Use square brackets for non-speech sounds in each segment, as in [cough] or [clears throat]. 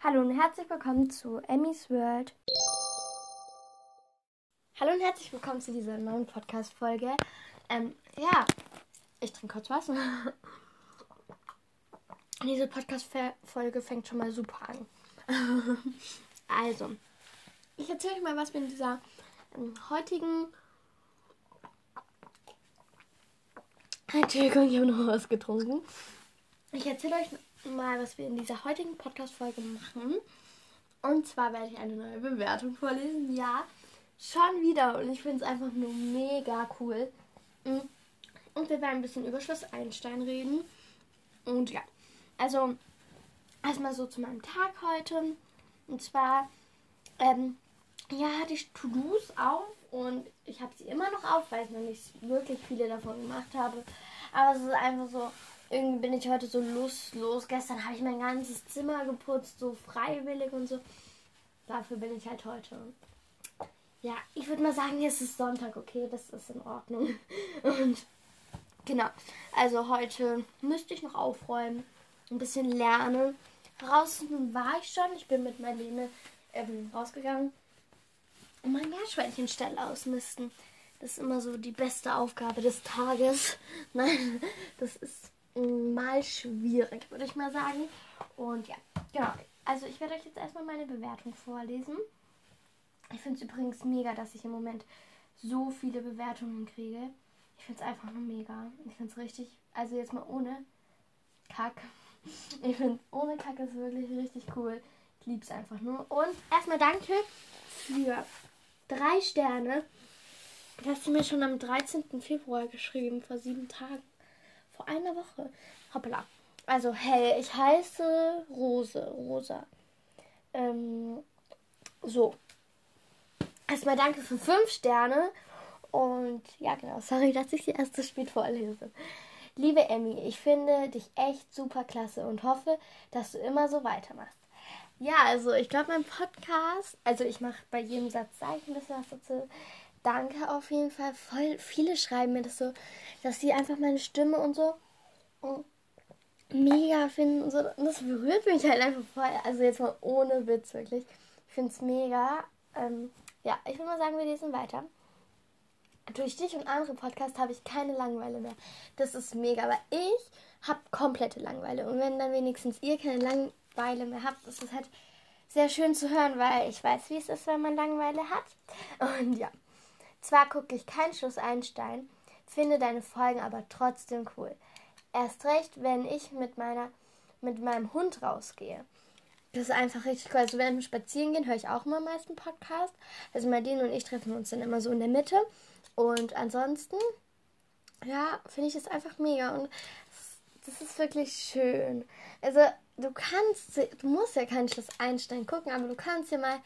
Hallo und herzlich willkommen zu Emmys World. Hallo und herzlich willkommen zu dieser neuen Podcast-Folge. Ähm, ja, ich trinke kurz was. [laughs] Diese Podcast-Folge fängt schon mal super an. [laughs] also, ich erzähle euch mal, was wir in dieser ähm, heutigen. Entschuldigung, ich habe noch was getrunken. Ich erzähle euch mal, was wir in dieser heutigen Podcast-Folge machen. Und zwar werde ich eine neue Bewertung vorlesen. Ja, schon wieder. Und ich finde es einfach nur mega cool. Mm. Und wir werden ein bisschen über Schloss Einstein reden. Und ja, also erstmal so zu meinem Tag heute. Und zwar, ähm, ja, hatte ich To-Dos auf und ich habe sie immer noch auf, weil ich noch nicht wirklich viele davon gemacht habe. Aber es ist einfach so, irgendwie bin ich heute so lustlos. Gestern habe ich mein ganzes Zimmer geputzt, so freiwillig und so. Dafür bin ich halt heute. Ja, ich würde mal sagen, jetzt ist Sonntag, okay? Das ist in Ordnung. [laughs] Und genau, also heute müsste ich noch aufräumen, ein bisschen lernen. Draußen war ich schon. Ich bin mit Marlene ähm, rausgegangen und mein Meerschweinchenstall ausmisten. Das ist immer so die beste Aufgabe des Tages. [laughs] Nein, das ist mal schwierig, würde ich mal sagen. Und ja, genau. Also ich werde euch jetzt erstmal meine Bewertung vorlesen. Ich finde es übrigens mega, dass ich im Moment so viele Bewertungen kriege. Ich finde es einfach nur mega. Ich finde es richtig, also jetzt mal ohne Kack. Ich finde, ohne Kack ist wirklich richtig cool. Ich liebe es einfach nur. Und erstmal danke für drei Sterne. Das hast du mir schon am 13. Februar geschrieben, vor sieben Tagen vor einer Woche. Hoppala. Also, hey, ich heiße Rose. Rosa. Ähm, so. Erstmal danke für fünf Sterne. Und ja, genau. Sorry, dass ich die erste spät vorlese. Liebe Emmy, ich finde dich echt super klasse und hoffe, dass du immer so weitermachst. Ja, also ich glaube, mein Podcast, also ich mache bei jedem Satz, sage ich ein bisschen was dazu. Danke auf jeden Fall. Voll viele schreiben mir das so, dass sie einfach meine Stimme und so mega finden. Und so. Und das berührt mich halt einfach voll. Also jetzt mal ohne Witz, wirklich. Ich finde es mega. Ähm, ja, ich würde mal sagen, wir lesen weiter. Durch dich und andere Podcasts habe ich keine Langeweile mehr. Das ist mega, aber ich habe komplette Langeweile. Und wenn dann wenigstens ihr keine Langeweile mehr habt, ist es halt sehr schön zu hören, weil ich weiß, wie es ist, wenn man Langeweile hat. Und ja, zwar gucke ich kein Schluss Einstein, finde deine Folgen aber trotzdem cool. Erst recht, wenn ich mit meiner mit meinem Hund rausgehe. Das ist einfach richtig cool. Also während wir spazieren gehen, höre ich auch immer meist einen Podcast. Also Marlene und ich treffen uns dann immer so in der Mitte. Und ansonsten, ja, finde ich das einfach mega. Und das ist wirklich schön. Also du kannst, du musst ja keinen Schluss Einstein gucken, aber du kannst ja mal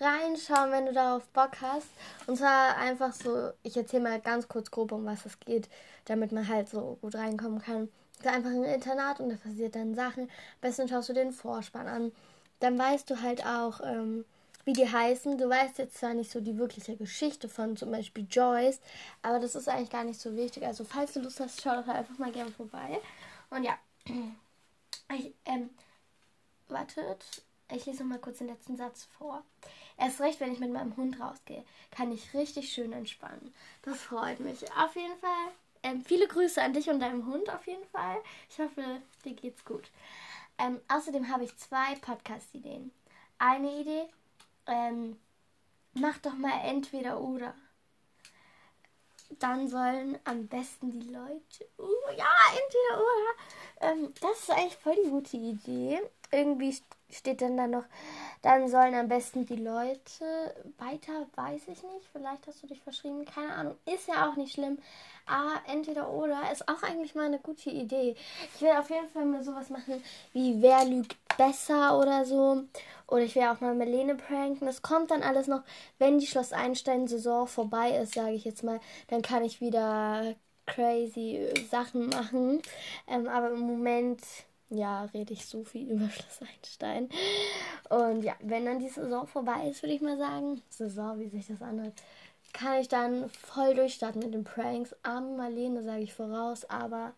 reinschauen, wenn du darauf Bock hast. Und zwar einfach so, ich erzähle mal ganz kurz grob, um was es geht, damit man halt so gut reinkommen kann. Es ist einfach ein Internat und da passiert dann Sachen. Am besten schaust du den Vorspann an. Dann weißt du halt auch, ähm, wie die heißen. Du weißt jetzt zwar nicht so die wirkliche Geschichte von zum Beispiel Joyce, aber das ist eigentlich gar nicht so wichtig. Also falls du Lust hast, schau doch einfach mal gerne vorbei. Und ja, [clears throat] ich, ähm, wartet, ich lese noch mal kurz den letzten Satz vor. Erst recht, wenn ich mit meinem Hund rausgehe, kann ich richtig schön entspannen. Das freut mich. Auf jeden Fall. Ähm, viele Grüße an dich und deinem Hund auf jeden Fall. Ich hoffe, dir geht's gut. Ähm, außerdem habe ich zwei Podcast-Ideen. Eine Idee, ähm, mach doch mal entweder oder. Dann sollen am besten die Leute. Uh, ja, entweder oder. Ähm, das ist eigentlich voll die gute Idee. Irgendwie steht dann da noch, dann sollen am besten die Leute weiter, weiß ich nicht. Vielleicht hast du dich verschrieben, keine Ahnung. Ist ja auch nicht schlimm. Aber entweder oder ist auch eigentlich mal eine gute Idee. Ich will auf jeden Fall mal sowas machen wie Wer lügt besser oder so. Oder ich will auch mal Melene pranken. Das kommt dann alles noch, wenn die Schloss Einstein-Saison vorbei ist, sage ich jetzt mal. Dann kann ich wieder crazy Sachen machen. Ähm, aber im Moment ja, rede ich so viel [laughs] über Schloss Einstein. Und ja, wenn dann die Saison vorbei ist, würde ich mal sagen, Saison, wie sich das anhört, kann ich dann voll durchstarten mit den Pranks. Arme Marlene sage ich voraus, aber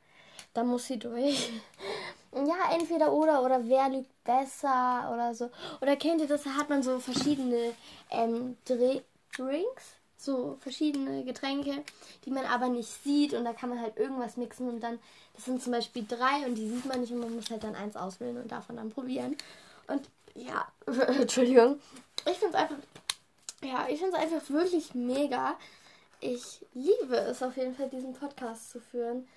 da muss sie durch. [laughs] ja, entweder oder oder wer lügt besser oder so. Oder kennt ihr das? Da hat man so verschiedene ähm, Drinks, so verschiedene Getränke, die man aber nicht sieht und da kann man halt irgendwas mixen und dann, das sind zum Beispiel drei und die sieht man nicht und man muss halt dann eins auswählen und davon dann probieren. Und ja, [laughs] Entschuldigung. Ich finde es einfach, ja, ich finde es einfach wirklich mega. Ich liebe es auf jeden Fall, diesen Podcast zu führen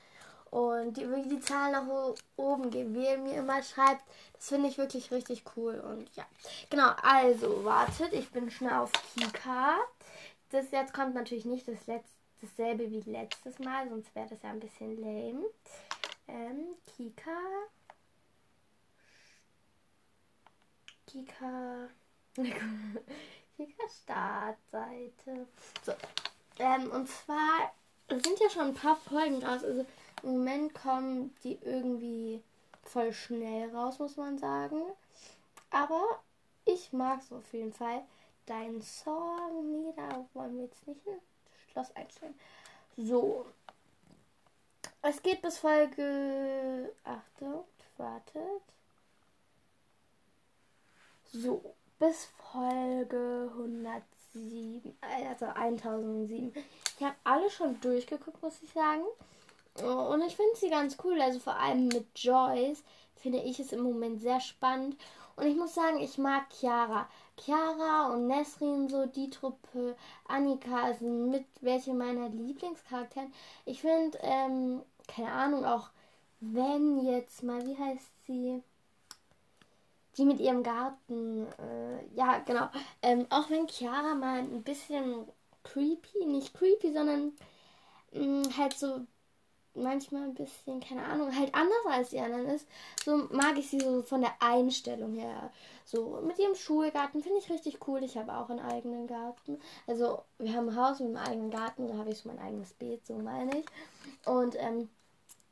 und die, die Zahlen nach oben gehen, wie ihr mir immer schreibt. Das finde ich wirklich richtig cool. Und ja, genau, also wartet, ich bin schnell auf Kika. Das jetzt kommt natürlich nicht das letzte, dasselbe wie letztes Mal, sonst wäre das ja ein bisschen lame. Ähm, Kika. Kika. [laughs] Kika Startseite. So. Ähm, und zwar sind ja schon ein paar Folgen raus. Also im Moment kommen die irgendwie voll schnell raus, muss man sagen. Aber ich mag es auf jeden Fall. Dein Song, nee, da wollen wir jetzt nicht ein Schloss einstellen. So. Es geht bis Folge. Achtung, wartet. So, bis Folge 107, also 1007. Ich habe alle schon durchgeguckt, muss ich sagen. Und ich finde sie ganz cool. Also vor allem mit Joyce finde ich es im Moment sehr spannend. Und ich muss sagen, ich mag Chiara. Chiara und Nesrin, so die Truppe, Annika sind mit welche meiner Lieblingscharaktere. Ich finde, ähm, keine Ahnung, auch wenn jetzt mal, wie heißt sie? Die mit ihrem Garten, äh, ja, genau. Ähm, auch wenn Chiara mal ein bisschen creepy, nicht creepy, sondern mh, mm, halt so manchmal ein bisschen, keine Ahnung, halt anders als die anderen ist. So mag ich sie so von der Einstellung her. So mit ihrem Schulgarten finde ich richtig cool. Ich habe auch einen eigenen Garten. Also wir haben ein Haus mit einem eigenen Garten, da habe ich so mein eigenes Beet, so meine ich. Und ähm,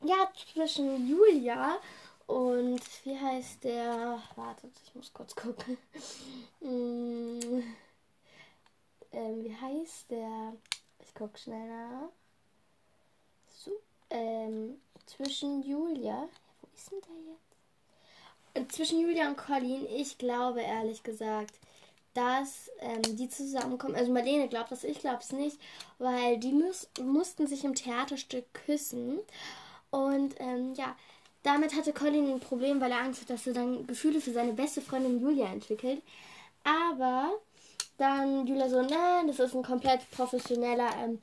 ja, zwischen Julia und wie heißt der? Wartet, ich muss kurz gucken. hm, [laughs] ähm, wie heißt der? Ich gucke schnell nach ähm, zwischen Julia. Wo ist denn der jetzt? zwischen Julia und Colin, ich glaube ehrlich gesagt, dass ähm, die zusammenkommen. Also Marlene glaubt das, ich glaube es nicht, weil die müß, mussten sich im Theaterstück küssen. Und ähm, ja, damit hatte Colin ein Problem, weil er Angst hat, dass er dann Gefühle für seine beste Freundin Julia entwickelt. Aber dann Julia so, nein, das ist ein komplett professioneller ähm,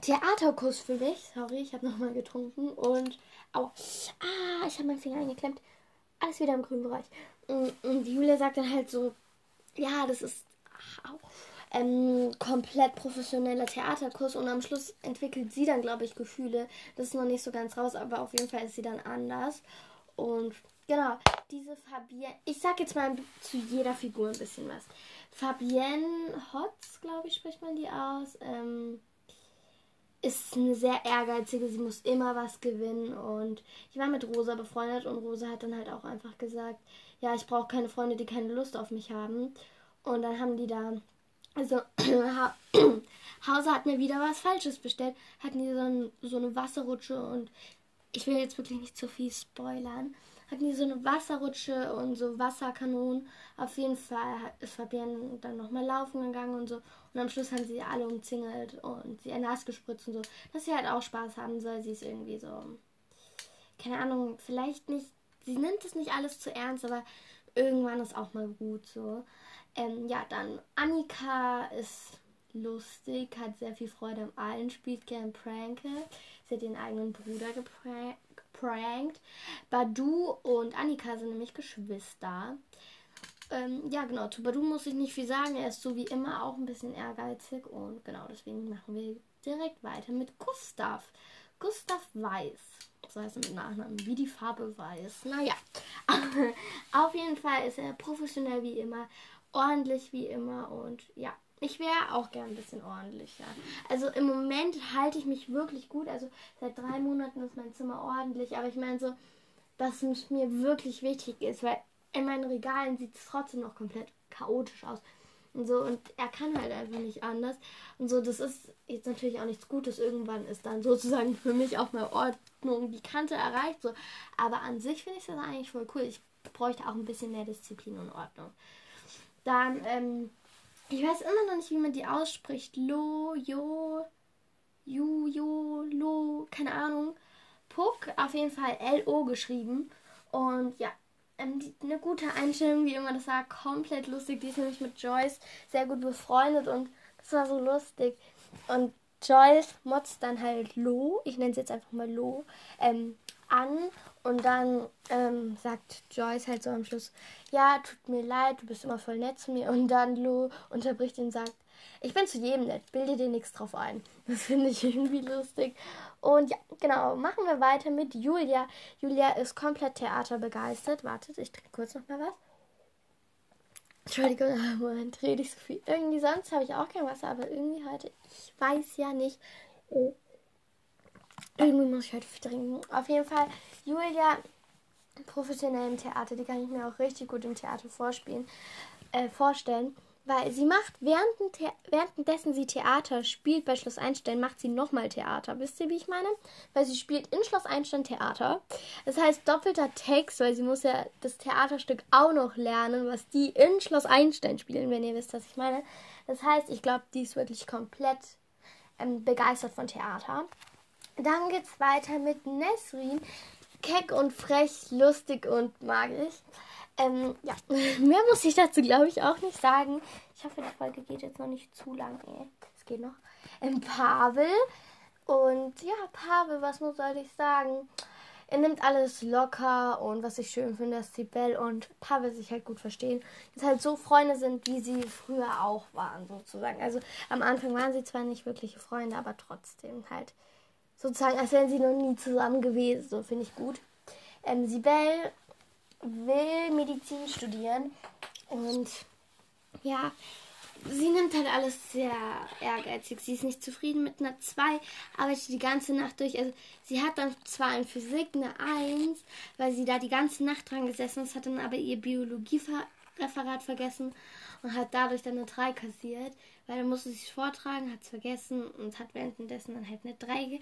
Theaterkuss für dich. Sorry, ich habe nochmal getrunken und. Aua. Ah, ich habe meinen Finger eingeklemmt. Alles wieder im grünen Bereich. Und, und Julia sagt dann halt so: Ja, das ist. Au, ähm, komplett professioneller Theaterkurs und am Schluss entwickelt sie dann, glaube ich, Gefühle. Das ist noch nicht so ganz raus, aber auf jeden Fall ist sie dann anders. Und genau, diese Fabienne, ich sag jetzt mal zu jeder Figur ein bisschen was. Fabienne Hotz, glaube ich, spricht man die aus. Ähm, ist eine sehr ehrgeizige, sie muss immer was gewinnen und ich war mit Rosa befreundet und Rosa hat dann halt auch einfach gesagt, ja, ich brauche keine Freunde, die keine Lust auf mich haben. Und dann haben die da, also [clears throat] [clears throat] Hauser hat mir wieder was Falsches bestellt, hatten die so, ein, so eine Wasserrutsche und ich will jetzt wirklich nicht zu viel spoilern hatten die so eine Wasserrutsche und so Wasserkanonen. Auf jeden Fall ist Fabienne dann nochmal laufen gegangen und so. Und am Schluss haben sie alle umzingelt und sie nass gespritzt und so. Dass sie halt auch Spaß haben soll. Sie ist irgendwie so, keine Ahnung, vielleicht nicht, sie nimmt es nicht alles zu ernst, aber irgendwann ist auch mal gut so. Ähm, ja, dann Annika ist lustig, hat sehr viel Freude am Allen, spielt gern Pranke. Sie hat ihren eigenen Bruder geprankt. Badu und Annika sind nämlich Geschwister. Ähm, ja, genau, zu Badu muss ich nicht viel sagen. Er ist so wie immer auch ein bisschen ehrgeizig. Und genau, deswegen machen wir direkt weiter mit Gustav. Gustav Weiß. So heißt mit Nachnamen. Wie die Farbe weiß. Naja. [laughs] Auf jeden Fall ist er professionell wie immer. Ordentlich wie immer. Und ja, ich wäre auch gern ein bisschen ordentlicher. Also im Moment halte ich mich wirklich gut. Also seit drei Monaten ist mein Zimmer ordentlich. Aber ich meine so, dass es mir wirklich wichtig ist, weil in meinen Regalen sieht es trotzdem noch komplett chaotisch aus. Und so, und er kann halt einfach nicht anders. Und so, das ist jetzt natürlich auch nichts Gutes. Irgendwann ist dann sozusagen für mich auch mal Ordnung, die Kante erreicht. So. Aber an sich finde ich das eigentlich voll cool. Ich bräuchte auch ein bisschen mehr Disziplin und Ordnung. Dann, ähm, ich weiß immer noch nicht, wie man die ausspricht. Lo, Jo, Ju, Jo, Lo, keine Ahnung. Puck, auf jeden Fall L-O geschrieben. Und ja, ähm, die, eine gute Einstellung, wie immer das war, komplett lustig. Die ist nämlich mit Joyce sehr gut befreundet und das war so lustig. Und Joyce motzt dann halt Lo, ich nenne es jetzt einfach mal Lo, ähm, an und dann ähm, sagt Joyce halt so am Schluss, ja, tut mir leid, du bist immer voll nett zu mir. Und dann Lo unterbricht ihn und sagt, ich bin zu jedem nett, bilde dir nichts drauf ein. [laughs] Das finde ich irgendwie lustig. Und ja, genau, machen wir weiter mit Julia. Julia ist komplett theaterbegeistert. Wartet, ich trinke kurz noch mal was. Entschuldigung, [laughs] Moment, rede ich so viel. Irgendwie sonst habe ich auch kein Wasser, aber irgendwie heute, ich weiß ja nicht. Oh. Irgendwie muss ich heute viel trinken. Auf jeden Fall, Julia, professionell im Theater, die kann ich mir auch richtig gut im Theater vorspielen, äh, vorstellen. Weil sie macht, während, währenddessen sie Theater spielt bei Schloss Einstein, macht sie nochmal Theater. Wisst ihr, wie ich meine? Weil sie spielt in Schloss Einstein Theater. Das heißt doppelter Text, weil sie muss ja das Theaterstück auch noch lernen, was die in Schloss Einstein spielen, wenn ihr wisst, was ich meine. Das heißt, ich glaube, die ist wirklich komplett ähm, begeistert von Theater. Dann geht's weiter mit Nesrin. Keck und frech, lustig und magisch. Ähm, ja, [laughs] mehr muss ich dazu, glaube ich, auch nicht sagen. Ich hoffe, die Folge geht jetzt noch nicht zu lang. Es geht noch. Ähm, Pavel. Und ja, Pavel, was muss soll ich sagen? Er nimmt alles locker und was ich schön finde, dass Sibel und Pavel sich halt gut verstehen. Dass halt so Freunde sind, wie sie früher auch waren, sozusagen. Also am Anfang waren sie zwar nicht wirkliche Freunde, aber trotzdem halt sozusagen, als wären sie noch nie zusammen gewesen. So finde ich gut. Ähm, Sibel will Medizin studieren und ja, sie nimmt halt alles sehr ehrgeizig. Sie ist nicht zufrieden mit einer 2, arbeitet die ganze Nacht durch. Also sie hat dann zwar in Physik eine 1, weil sie da die ganze Nacht dran gesessen ist, hat dann aber ihr Biologiereferat vergessen und hat dadurch dann eine 3 kassiert, weil dann musste es vortragen, hat es vergessen und hat währenddessen dann halt eine 3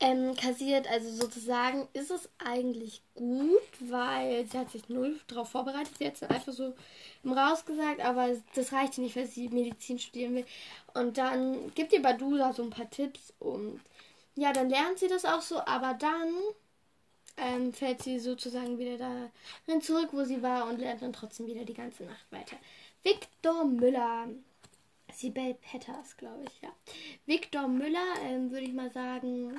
ähm, kassiert. Also sozusagen ist es eigentlich gut, weil sie hat sich null darauf vorbereitet. Sie hat es einfach so im Raus gesagt, aber das reicht nicht, weil sie Medizin studieren will. Und dann gibt ihr Badula so ein paar Tipps und ja, dann lernt sie das auch so, aber dann ähm, fällt sie sozusagen wieder dahin zurück, wo sie war und lernt dann trotzdem wieder die ganze Nacht weiter. Viktor Müller. Sibel Petters, glaube ich, ja. Viktor Müller, ähm, würde ich mal sagen,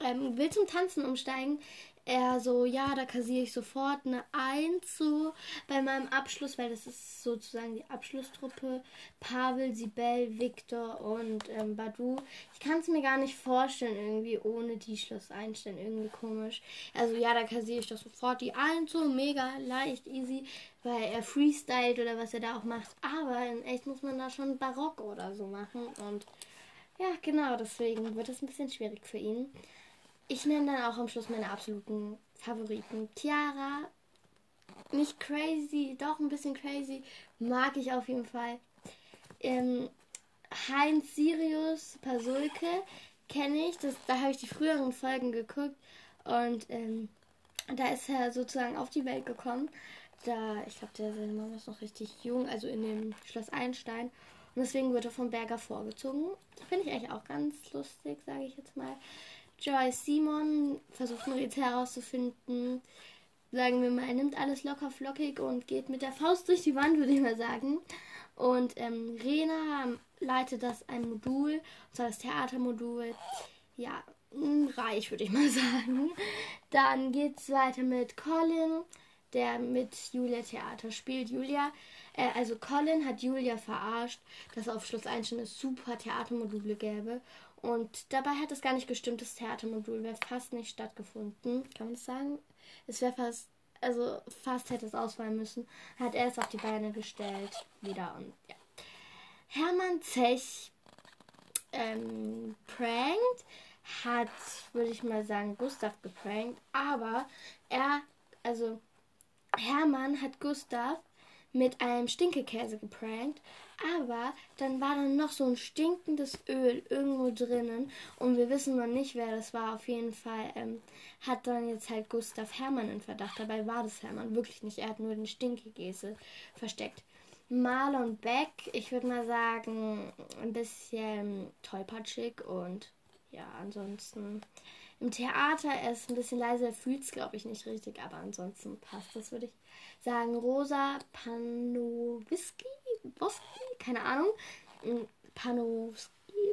ähm, will zum Tanzen umsteigen. Er so, ja, da kassiere ich sofort eine Eins so bei meinem Abschluss, weil das ist sozusagen die Abschlusstruppe. Pavel, Sibel, Viktor und ähm, Badu. Ich kann es mir gar nicht vorstellen, irgendwie ohne die Schluss einstellen. Irgendwie komisch. Also ja, da kassiere ich doch sofort die Eins so, mega leicht, easy, weil er freestylt oder was er da auch macht. Aber in echt muss man da schon Barock oder so machen. Und ja, genau, deswegen wird es ein bisschen schwierig für ihn. Ich nenne dann auch am Schluss meine absoluten Favoriten. Chiara, nicht crazy, doch ein bisschen crazy, mag ich auf jeden Fall. Ähm, Heinz Sirius Pasulke kenne ich, das, da habe ich die früheren Folgen geguckt und ähm, da ist er sozusagen auf die Welt gekommen. Da, ich glaube, der seine Mama ist noch richtig jung, also in dem Schloss Einstein. Und deswegen wird er vom Berger vorgezogen. Finde ich eigentlich auch ganz lustig, sage ich jetzt mal. Joyce Simon versucht noch jetzt herauszufinden, sagen wir mal, er nimmt alles locker flockig und geht mit der Faust durch die Wand, würde ich mal sagen. Und ähm, Rena leitet das ein Modul, und zwar das Theatermodul. Ja, reich, würde ich mal [laughs] sagen. Dann geht es weiter mit Colin, der mit Julia Theater spielt. Julia, äh, also Colin hat Julia verarscht, dass auf Schluss 1 schon eine super Theatermodule gäbe. Und dabei hat es gar nicht gestimmt, das Theatermodul wäre fast nicht stattgefunden. Kann man das sagen? Es wäre fast, also fast hätte es ausfallen müssen. Hat er es auf die Beine gestellt. Wieder und ja. Hermann Zech ähm, prankt, hat, würde ich mal sagen, Gustav geprankt. Aber er, also Hermann hat Gustav mit einem Stinkekäse geprankt. Aber dann war dann noch so ein stinkendes Öl irgendwo drinnen und wir wissen noch nicht, wer das war. Auf jeden Fall ähm, hat dann jetzt halt Gustav Hermann in Verdacht. Dabei war das Hermann wirklich nicht. Er hat nur den Stinkekäse versteckt. Marlon Beck, ich würde mal sagen, ein bisschen tollpatschig und ja, ansonsten im Theater, er ist ein bisschen leise, er fühlt es, glaube ich, nicht richtig, aber ansonsten passt das, würde ich sagen. Rosa Panowiski, Boski, keine Ahnung. Hm, Panowski,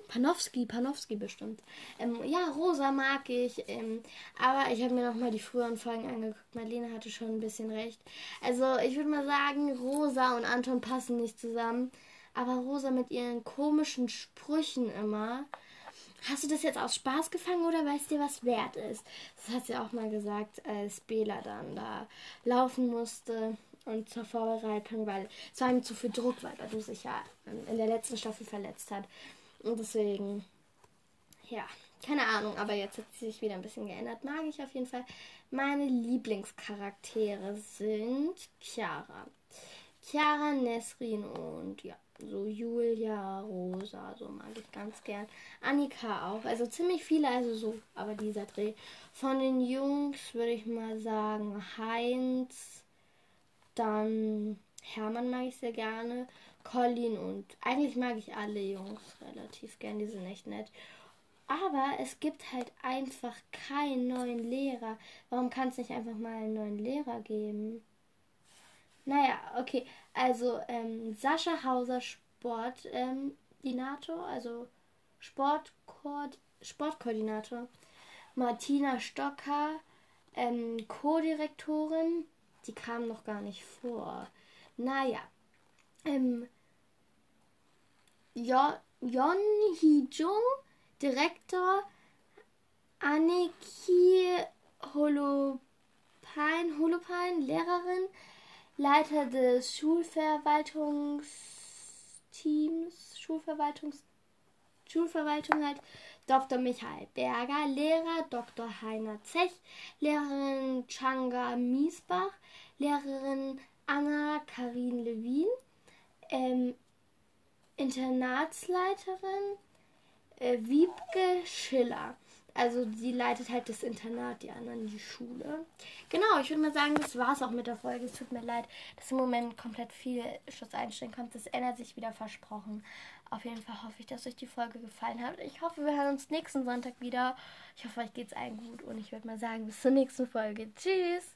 Panowski, Panowski bestimmt. Ähm, ja, Rosa mag ich, ähm, aber ich habe mir noch mal die früheren Folgen angeguckt. Marlene hatte schon ein bisschen recht. Also ich würde mal sagen, Rosa und Anton passen nicht zusammen. Aber Rosa mit ihren komischen Sprüchen immer Hast du das jetzt aus Spaß gefangen oder weißt du, was wert ist? Das hat sie auch mal gesagt, als Bela dann da laufen musste und zur Vorbereitung, weil es war ihm zu viel Druck, weil er sich ja in der letzten Staffel verletzt hat. Und deswegen, ja, keine Ahnung, aber jetzt hat sie sich wieder ein bisschen geändert. Mag ich auf jeden Fall. Meine Lieblingscharaktere sind Chiara. Chiara, Nesrin und ja, so Julia, Rosa, so mag ich ganz gern. Annika auch. Also ziemlich viele, also so, aber dieser Dreh. Von den Jungs würde ich mal sagen Heinz, dann Hermann mag ich sehr gerne, Colin und eigentlich mag ich alle Jungs relativ gern, die sind echt nett. Aber es gibt halt einfach keinen neuen Lehrer. Warum kann es nicht einfach mal einen neuen Lehrer geben? Naja, okay. Also ähm, Sascha Hauser Sportdinator, ähm, also Sportkoord Sportkoordinator. Martina Stocker, ähm, Co-Direktorin. Die kam noch gar nicht vor. Naja. Ähm, jo Yon Hee-jung, Direktor. Anneki Holopain, Holopain, Lehrerin. Leiter des Schulverwaltungsteams, Schulverwaltungs, Schulverwaltung halt Dr. Michael Berger, Lehrer Dr. Heiner Zech, Lehrerin Changa Miesbach, Lehrerin Anna Karin Levin, ähm, Internatsleiterin äh, Wiebke Schiller. Also sie leitet halt das Internat, die anderen die Schule. Genau, ich würde mal sagen, das war's auch mit der Folge. Es tut mir leid, dass im Moment komplett viel Schuss einstellen kommt. Das ändert sich wieder versprochen. Auf jeden Fall hoffe ich, dass euch die Folge gefallen hat. Ich hoffe, wir hören uns nächsten Sonntag wieder. Ich hoffe, euch geht's allen gut und ich würde mal sagen, bis zur nächsten Folge. Tschüss!